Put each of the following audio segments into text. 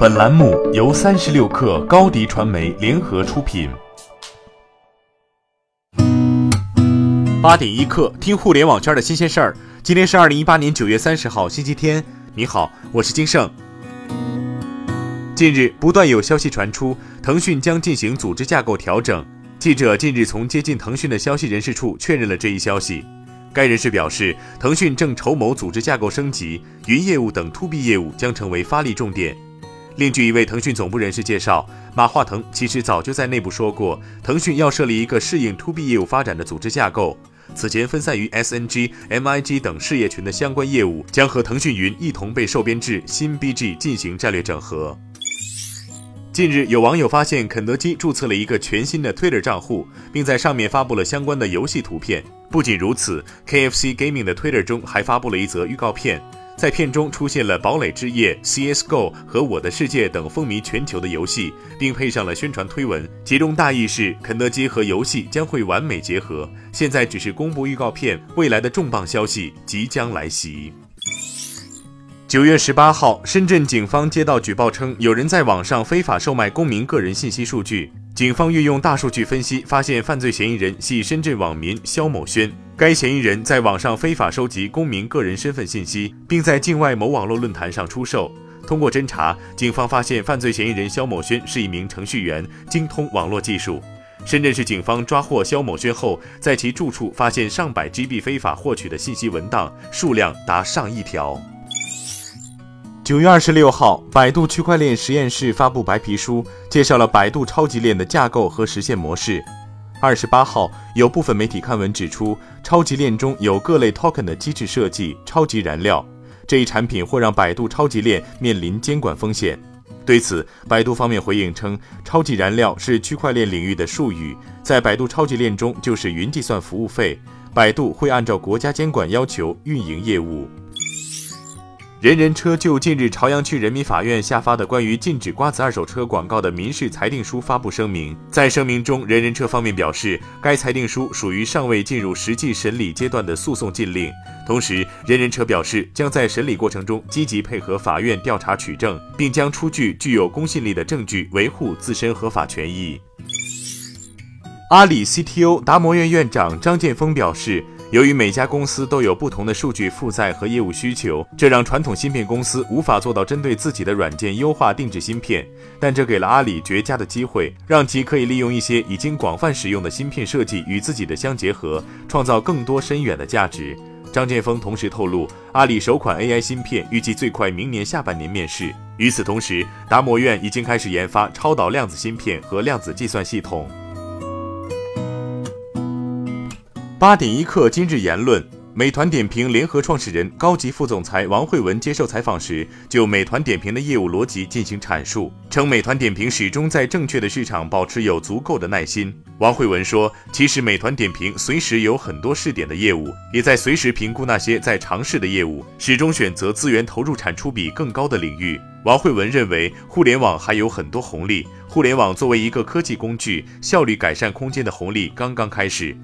本栏目由三十六氪高低传媒联合出品。八点一刻，听互联网圈的新鲜事儿。今天是二零一八年九月三十号，星期天。你好，我是金盛。近日，不断有消息传出，腾讯将进行组织架构调整。记者近日从接近腾讯的消息人士处确认了这一消息。该人士表示，腾讯正筹谋组织架构升级，云业务等 to B 业务将成为发力重点。另据一位腾讯总部人士介绍，马化腾其实早就在内部说过，腾讯要设立一个适应 to B 业务发展的组织架构。此前分散于 SNG、MIG 等事业群的相关业务，将和腾讯云一同被受编至新 BG 进行战略整合。近日，有网友发现肯德基注册了一个全新的 Twitter 账户，并在上面发布了相关的游戏图片。不仅如此，KFC Gaming 的 Twitter 中还发布了一则预告片。在片中出现了《堡垒之夜》、CS:GO 和《我的世界》等风靡全球的游戏，并配上了宣传推文，其中大意是肯德基和游戏将会完美结合。现在只是公布预告片，未来的重磅消息即将来袭。九月十八号，深圳警方接到举报称，有人在网上非法售卖公民个人信息数据。警方运用大数据分析，发现犯罪嫌疑人系深圳网民肖某轩。该嫌疑人在网上非法收集公民个人身份信息，并在境外某网络论坛上出售。通过侦查，警方发现犯罪嫌疑人肖某轩是一名程序员，精通网络技术。深圳市警方抓获肖某轩后，在其住处发现上百 GB 非法获取的信息文档，数量达上亿条。九月二十六号，百度区块链实验室发布白皮书，介绍了百度超级链的架构和实现模式。二十八号，有部分媒体刊文指出，超级链中有各类 token 的机制设计“超级燃料”这一产品或让百度超级链面临监管风险。对此，百度方面回应称，“超级燃料”是区块链领域的术语，在百度超级链中就是云计算服务费，百度会按照国家监管要求运营业务。人人车就近日朝阳区人民法院下发的关于禁止瓜子二手车广告的民事裁定书发布声明。在声明中，人人车方面表示，该裁定书属于尚未进入实际审理阶段的诉讼禁令。同时，人人车表示将在审理过程中积极配合法院调查取证，并将出具具有公信力的证据，维护自身合法权益。阿里 CTO 达摩院院长张建峰表示。由于每家公司都有不同的数据负载和业务需求，这让传统芯片公司无法做到针对自己的软件优化定制芯片。但这给了阿里绝佳的机会，让其可以利用一些已经广泛使用的芯片设计与自己的相结合，创造更多深远的价值。张建峰同时透露，阿里首款 AI 芯片预计最快明年下半年面世。与此同时，达摩院已经开始研发超导量子芯片和量子计算系统。八点一刻，今日言论：美团点评联合创始人、高级副总裁王慧文接受采访时，就美团点评的业务逻辑进行阐述，称美团点评始终在正确的市场保持有足够的耐心。王慧文说：“其实美团点评随时有很多试点的业务，也在随时评估那些在尝试的业务，始终选择资源投入产出比更高的领域。”王慧文认为，互联网还有很多红利，互联网作为一个科技工具，效率改善空间的红利刚刚开始。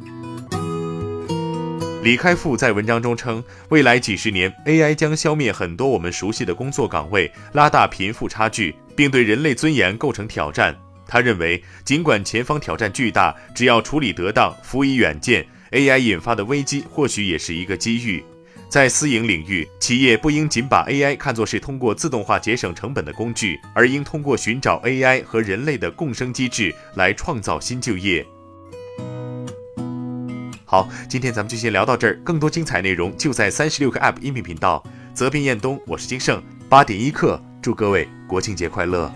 李开复在文章中称，未来几十年，AI 将消灭很多我们熟悉的工作岗位，拉大贫富差距，并对人类尊严构成挑战。他认为，尽管前方挑战巨大，只要处理得当，辅以远见，AI 引发的危机或许也是一个机遇。在私营领域，企业不应仅把 AI 看作是通过自动化节省成本的工具，而应通过寻找 AI 和人类的共生机制来创造新就业。好，今天咱们就先聊到这儿，更多精彩内容就在三十六个 App 音频频道。责编：彦东，我是金盛，八点一刻，祝各位国庆节快乐。